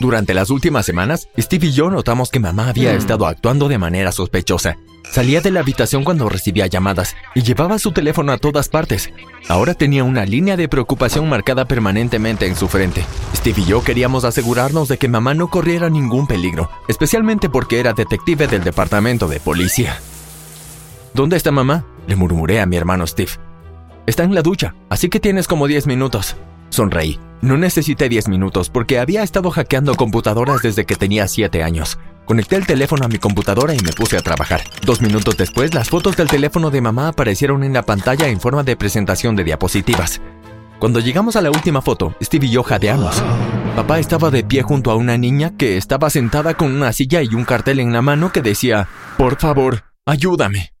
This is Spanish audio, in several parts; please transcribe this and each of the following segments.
Durante las últimas semanas, Steve y yo notamos que mamá había estado actuando de manera sospechosa. Salía de la habitación cuando recibía llamadas y llevaba su teléfono a todas partes. Ahora tenía una línea de preocupación marcada permanentemente en su frente. Steve y yo queríamos asegurarnos de que mamá no corriera ningún peligro, especialmente porque era detective del departamento de policía. ¿Dónde está mamá? Le murmuré a mi hermano Steve. Está en la ducha, así que tienes como 10 minutos. Sonreí. No necesité 10 minutos porque había estado hackeando computadoras desde que tenía 7 años. Conecté el teléfono a mi computadora y me puse a trabajar. Dos minutos después, las fotos del teléfono de mamá aparecieron en la pantalla en forma de presentación de diapositivas. Cuando llegamos a la última foto, Steve y yo jadeamos. Papá estaba de pie junto a una niña que estaba sentada con una silla y un cartel en la mano que decía, Por favor, ayúdame.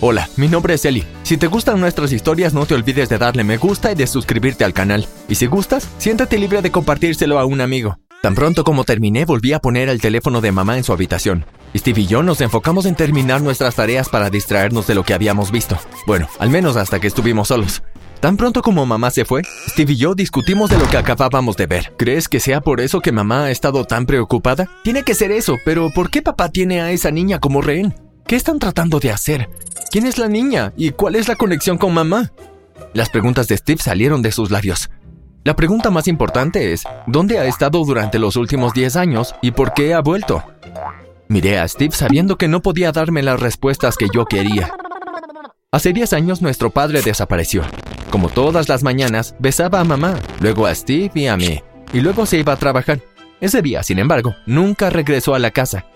Hola, mi nombre es Eli. Si te gustan nuestras historias, no te olvides de darle me gusta y de suscribirte al canal. Y si gustas, siéntate libre de compartírselo a un amigo. Tan pronto como terminé, volví a poner el teléfono de mamá en su habitación. Steve y yo nos enfocamos en terminar nuestras tareas para distraernos de lo que habíamos visto. Bueno, al menos hasta que estuvimos solos. Tan pronto como mamá se fue, Steve y yo discutimos de lo que acabábamos de ver. ¿Crees que sea por eso que mamá ha estado tan preocupada? Tiene que ser eso, pero ¿por qué papá tiene a esa niña como rehén? ¿Qué están tratando de hacer? ¿Quién es la niña? ¿Y cuál es la conexión con mamá? Las preguntas de Steve salieron de sus labios. La pregunta más importante es, ¿dónde ha estado durante los últimos 10 años y por qué ha vuelto? Miré a Steve sabiendo que no podía darme las respuestas que yo quería. Hace 10 años nuestro padre desapareció. Como todas las mañanas, besaba a mamá, luego a Steve y a mí, y luego se iba a trabajar. Ese día, sin embargo, nunca regresó a la casa.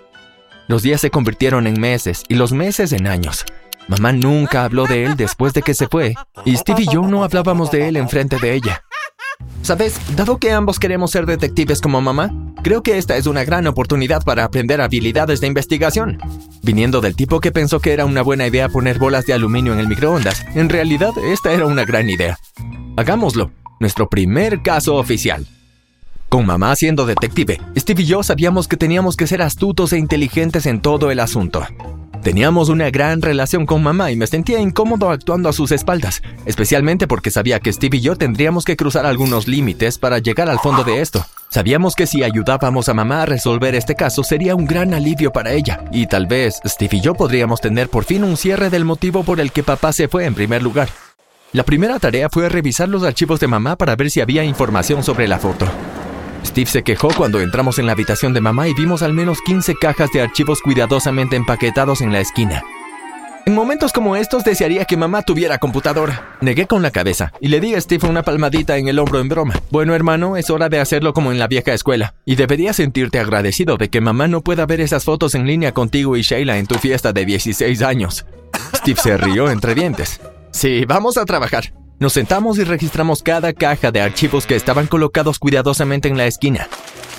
Los días se convirtieron en meses y los meses en años. Mamá nunca habló de él después de que se fue, y Steve y yo no hablábamos de él enfrente de ella. ¿Sabes? Dado que ambos queremos ser detectives como mamá, creo que esta es una gran oportunidad para aprender habilidades de investigación. Viniendo del tipo que pensó que era una buena idea poner bolas de aluminio en el microondas, en realidad esta era una gran idea. Hagámoslo. Nuestro primer caso oficial. Con mamá siendo detective, Steve y yo sabíamos que teníamos que ser astutos e inteligentes en todo el asunto. Teníamos una gran relación con mamá y me sentía incómodo actuando a sus espaldas, especialmente porque sabía que Steve y yo tendríamos que cruzar algunos límites para llegar al fondo de esto. Sabíamos que si ayudábamos a mamá a resolver este caso sería un gran alivio para ella, y tal vez Steve y yo podríamos tener por fin un cierre del motivo por el que papá se fue en primer lugar. La primera tarea fue revisar los archivos de mamá para ver si había información sobre la foto. Steve se quejó cuando entramos en la habitación de mamá y vimos al menos 15 cajas de archivos cuidadosamente empaquetados en la esquina. En momentos como estos desearía que mamá tuviera computadora. Negué con la cabeza y le di a Steve una palmadita en el hombro en broma. Bueno, hermano, es hora de hacerlo como en la vieja escuela. Y deberías sentirte agradecido de que mamá no pueda ver esas fotos en línea contigo y Sheila en tu fiesta de 16 años. Steve se rió entre dientes. Sí, vamos a trabajar. Nos sentamos y registramos cada caja de archivos que estaban colocados cuidadosamente en la esquina.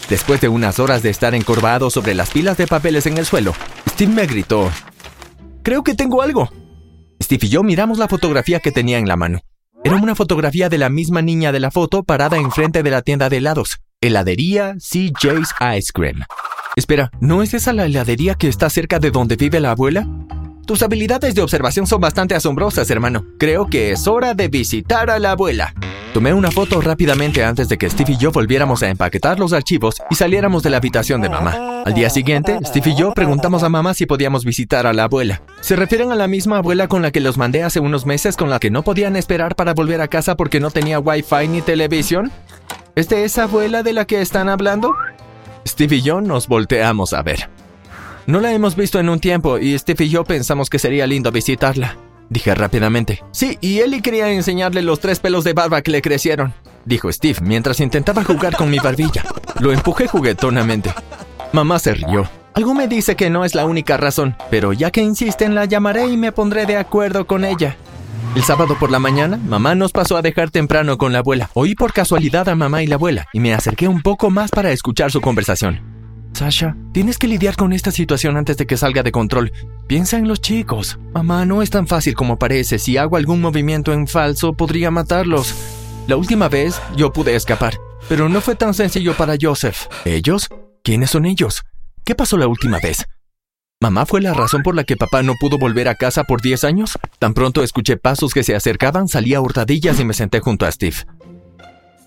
Después de unas horas de estar encorvado sobre las pilas de papeles en el suelo, Steve me gritó, Creo que tengo algo. Steve y yo miramos la fotografía que tenía en la mano. Era una fotografía de la misma niña de la foto parada enfrente de la tienda de helados, heladería CJ's Ice Cream. Espera, ¿no es esa la heladería que está cerca de donde vive la abuela? Tus habilidades de observación son bastante asombrosas, hermano. Creo que es hora de visitar a la abuela. Tomé una foto rápidamente antes de que Steve y yo volviéramos a empaquetar los archivos y saliéramos de la habitación de mamá. Al día siguiente, Steve y yo preguntamos a mamá si podíamos visitar a la abuela. ¿Se refieren a la misma abuela con la que los mandé hace unos meses con la que no podían esperar para volver a casa porque no tenía wifi ni televisión? ¿Es de esa abuela de la que están hablando? Steve y yo nos volteamos a ver. No la hemos visto en un tiempo y Steve y yo pensamos que sería lindo visitarla. Dije rápidamente. Sí, y Ellie quería enseñarle los tres pelos de barba que le crecieron, dijo Steve mientras intentaba jugar con mi barbilla. Lo empujé juguetonamente. Mamá se rió. Algo me dice que no es la única razón, pero ya que insisten la llamaré y me pondré de acuerdo con ella. El sábado por la mañana, mamá nos pasó a dejar temprano con la abuela. Oí por casualidad a mamá y la abuela y me acerqué un poco más para escuchar su conversación. Sasha, tienes que lidiar con esta situación antes de que salga de control. Piensa en los chicos. Mamá, no es tan fácil como parece. Si hago algún movimiento en falso, podría matarlos. La última vez yo pude escapar, pero no fue tan sencillo para Joseph. ¿Ellos? ¿Quiénes son ellos? ¿Qué pasó la última vez? ¿Mamá fue la razón por la que papá no pudo volver a casa por 10 años? Tan pronto escuché pasos que se acercaban, salí a hurtadillas y me senté junto a Steve.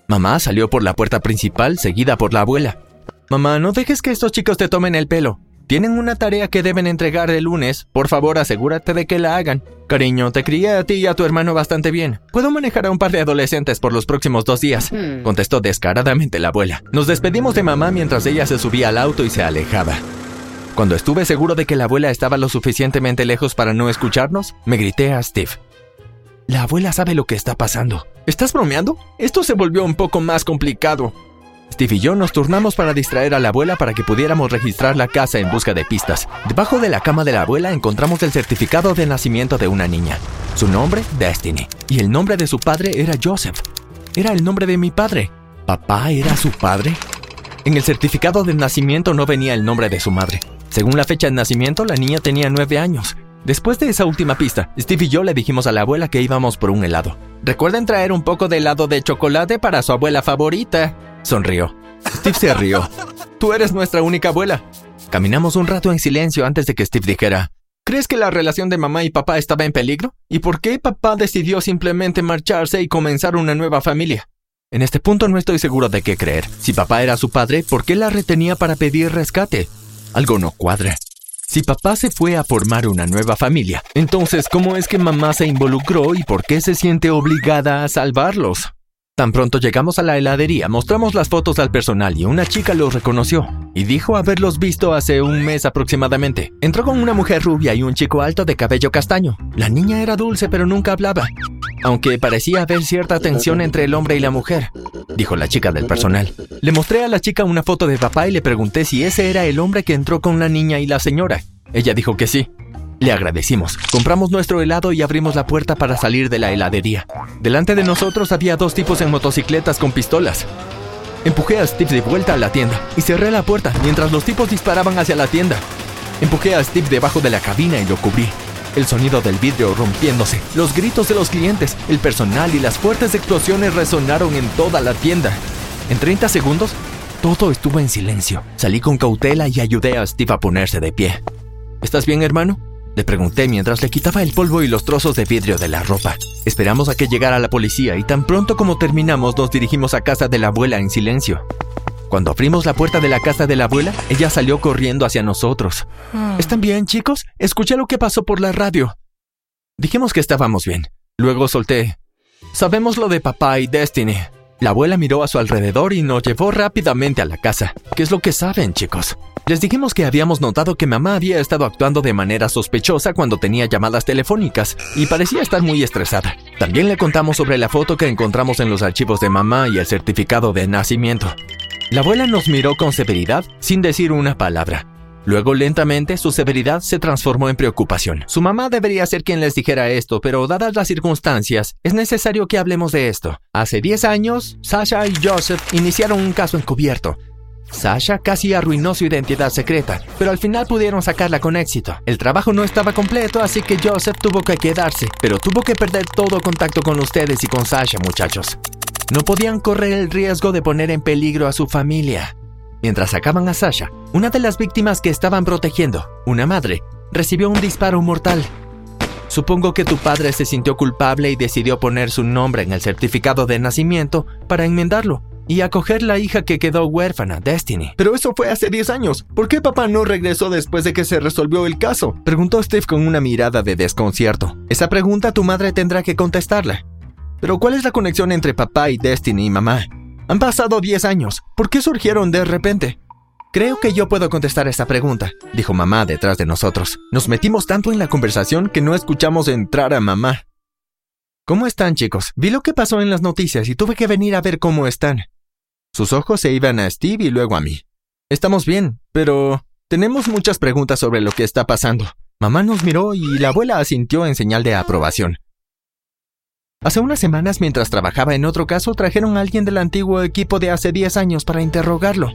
Mamá salió por la puerta principal, seguida por la abuela. Mamá, no dejes que estos chicos te tomen el pelo. Tienen una tarea que deben entregar el lunes. Por favor, asegúrate de que la hagan. Cariño, te crié a ti y a tu hermano bastante bien. Puedo manejar a un par de adolescentes por los próximos dos días, hmm. contestó descaradamente la abuela. Nos despedimos de mamá mientras ella se subía al auto y se alejaba. Cuando estuve seguro de que la abuela estaba lo suficientemente lejos para no escucharnos, me grité a Steve. La abuela sabe lo que está pasando. ¿Estás bromeando? Esto se volvió un poco más complicado. Steve y yo nos turnamos para distraer a la abuela para que pudiéramos registrar la casa en busca de pistas. Debajo de la cama de la abuela encontramos el certificado de nacimiento de una niña. Su nombre, Destiny. Y el nombre de su padre era Joseph. Era el nombre de mi padre. ¿Papá era su padre? En el certificado de nacimiento no venía el nombre de su madre. Según la fecha de nacimiento, la niña tenía nueve años. Después de esa última pista, Steve y yo le dijimos a la abuela que íbamos por un helado. Recuerden traer un poco de helado de chocolate para su abuela favorita. Sonrió. Steve se rió. Tú eres nuestra única abuela. Caminamos un rato en silencio antes de que Steve dijera, ¿Crees que la relación de mamá y papá estaba en peligro? ¿Y por qué papá decidió simplemente marcharse y comenzar una nueva familia? En este punto no estoy seguro de qué creer. Si papá era su padre, ¿por qué la retenía para pedir rescate? Algo no cuadra. Si papá se fue a formar una nueva familia, entonces ¿cómo es que mamá se involucró y por qué se siente obligada a salvarlos? Tan pronto llegamos a la heladería, mostramos las fotos al personal y una chica los reconoció y dijo haberlos visto hace un mes aproximadamente. Entró con una mujer rubia y un chico alto de cabello castaño. La niña era dulce pero nunca hablaba, aunque parecía haber cierta tensión entre el hombre y la mujer, dijo la chica del personal. Le mostré a la chica una foto de papá y le pregunté si ese era el hombre que entró con la niña y la señora. Ella dijo que sí. Le agradecimos. Compramos nuestro helado y abrimos la puerta para salir de la heladería. Delante de nosotros había dos tipos en motocicletas con pistolas. Empujé a Steve de vuelta a la tienda y cerré la puerta mientras los tipos disparaban hacia la tienda. Empujé a Steve debajo de la cabina y lo cubrí. El sonido del vidrio rompiéndose, los gritos de los clientes, el personal y las fuertes explosiones resonaron en toda la tienda. En 30 segundos, todo estuvo en silencio. Salí con cautela y ayudé a Steve a ponerse de pie. ¿Estás bien, hermano? Le pregunté mientras le quitaba el polvo y los trozos de vidrio de la ropa. Esperamos a que llegara la policía y tan pronto como terminamos nos dirigimos a casa de la abuela en silencio. Cuando abrimos la puerta de la casa de la abuela, ella salió corriendo hacia nosotros. Hmm. ¿Están bien, chicos? Escuché lo que pasó por la radio. Dijimos que estábamos bien. Luego solté. Sabemos lo de papá y Destiny. La abuela miró a su alrededor y nos llevó rápidamente a la casa. ¿Qué es lo que saben, chicos? Les dijimos que habíamos notado que mamá había estado actuando de manera sospechosa cuando tenía llamadas telefónicas y parecía estar muy estresada. También le contamos sobre la foto que encontramos en los archivos de mamá y el certificado de nacimiento. La abuela nos miró con severidad sin decir una palabra. Luego lentamente su severidad se transformó en preocupación. Su mamá debería ser quien les dijera esto, pero dadas las circunstancias, es necesario que hablemos de esto. Hace 10 años, Sasha y Joseph iniciaron un caso encubierto. Sasha casi arruinó su identidad secreta, pero al final pudieron sacarla con éxito. El trabajo no estaba completo, así que Joseph tuvo que quedarse, pero tuvo que perder todo contacto con ustedes y con Sasha, muchachos. No podían correr el riesgo de poner en peligro a su familia. Mientras sacaban a Sasha, una de las víctimas que estaban protegiendo, una madre, recibió un disparo mortal. Supongo que tu padre se sintió culpable y decidió poner su nombre en el certificado de nacimiento para enmendarlo y acoger la hija que quedó huérfana, Destiny. Pero eso fue hace 10 años. ¿Por qué papá no regresó después de que se resolvió el caso? Preguntó Steve con una mirada de desconcierto. Esa pregunta tu madre tendrá que contestarla. Pero ¿cuál es la conexión entre papá y Destiny y mamá? Han pasado 10 años. ¿Por qué surgieron de repente? Creo que yo puedo contestar esa pregunta, dijo mamá detrás de nosotros. Nos metimos tanto en la conversación que no escuchamos entrar a mamá. ¿Cómo están, chicos? Vi lo que pasó en las noticias y tuve que venir a ver cómo están. Sus ojos se iban a Steve y luego a mí. Estamos bien, pero tenemos muchas preguntas sobre lo que está pasando. Mamá nos miró y la abuela asintió en señal de aprobación. Hace unas semanas, mientras trabajaba en otro caso, trajeron a alguien del antiguo equipo de hace 10 años para interrogarlo.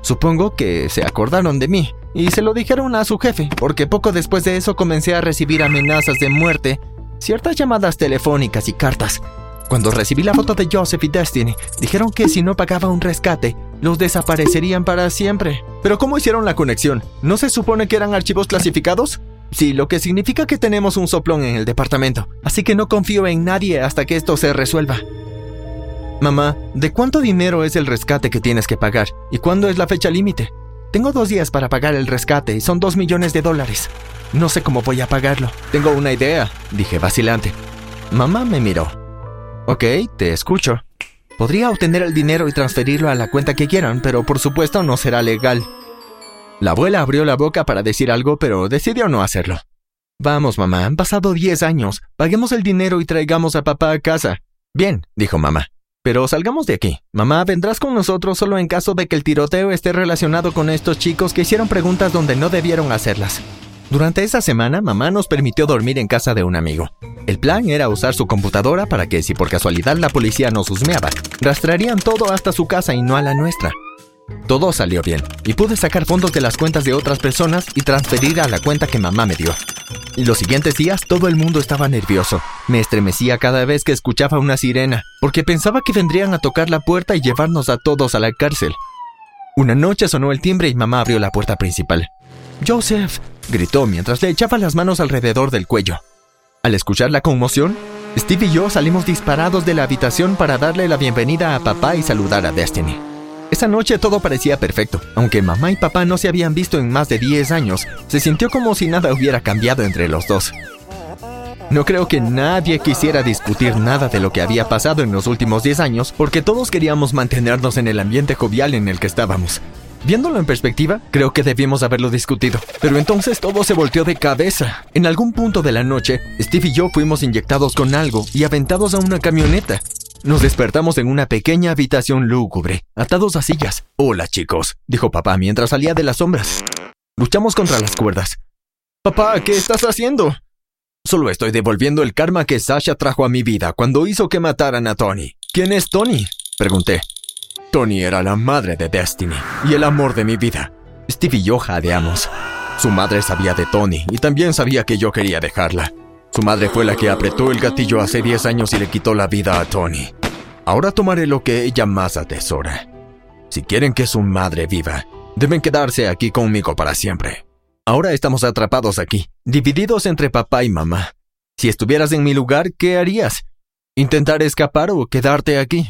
Supongo que se acordaron de mí y se lo dijeron a su jefe, porque poco después de eso comencé a recibir amenazas de muerte, ciertas llamadas telefónicas y cartas. Cuando recibí la foto de Joseph y Destiny, dijeron que si no pagaba un rescate, los desaparecerían para siempre. Pero ¿cómo hicieron la conexión? ¿No se supone que eran archivos clasificados? Sí, lo que significa que tenemos un soplón en el departamento, así que no confío en nadie hasta que esto se resuelva. Mamá, ¿de cuánto dinero es el rescate que tienes que pagar? ¿Y cuándo es la fecha límite? Tengo dos días para pagar el rescate y son dos millones de dólares. No sé cómo voy a pagarlo. Tengo una idea, dije vacilante. Mamá me miró. Ok, te escucho. Podría obtener el dinero y transferirlo a la cuenta que quieran, pero por supuesto no será legal. La abuela abrió la boca para decir algo, pero decidió no hacerlo. Vamos, mamá, han pasado diez años. Paguemos el dinero y traigamos a papá a casa. Bien, dijo mamá. Pero salgamos de aquí. Mamá, vendrás con nosotros solo en caso de que el tiroteo esté relacionado con estos chicos que hicieron preguntas donde no debieron hacerlas. Durante esa semana, mamá nos permitió dormir en casa de un amigo. El plan era usar su computadora para que, si por casualidad la policía nos husmeaba, rastrearían todo hasta su casa y no a la nuestra. Todo salió bien, y pude sacar fondos de las cuentas de otras personas y transferir a la cuenta que mamá me dio. Los siguientes días todo el mundo estaba nervioso. Me estremecía cada vez que escuchaba una sirena, porque pensaba que vendrían a tocar la puerta y llevarnos a todos a la cárcel. Una noche sonó el timbre y mamá abrió la puerta principal. Joseph, gritó mientras le echaba las manos alrededor del cuello. Al escuchar la conmoción, Steve y yo salimos disparados de la habitación para darle la bienvenida a papá y saludar a Destiny. Esa noche todo parecía perfecto. Aunque mamá y papá no se habían visto en más de 10 años, se sintió como si nada hubiera cambiado entre los dos. No creo que nadie quisiera discutir nada de lo que había pasado en los últimos 10 años porque todos queríamos mantenernos en el ambiente jovial en el que estábamos. Viéndolo en perspectiva, creo que debimos haberlo discutido. Pero entonces todo se volteó de cabeza. En algún punto de la noche, Steve y yo fuimos inyectados con algo y aventados a una camioneta. Nos despertamos en una pequeña habitación lúgubre, atados a sillas. Hola chicos, dijo papá mientras salía de las sombras. Luchamos contra las cuerdas. Papá, ¿qué estás haciendo? Solo estoy devolviendo el karma que Sasha trajo a mi vida cuando hizo que mataran a Tony. ¿Quién es Tony? Pregunté. Tony era la madre de Destiny y el amor de mi vida. Steve y yo jadeamos. Su madre sabía de Tony y también sabía que yo quería dejarla. Su madre fue la que apretó el gatillo hace 10 años y le quitó la vida a Tony. Ahora tomaré lo que ella más atesora. Si quieren que su madre viva, deben quedarse aquí conmigo para siempre. Ahora estamos atrapados aquí, divididos entre papá y mamá. Si estuvieras en mi lugar, ¿qué harías? ¿Intentar escapar o quedarte aquí?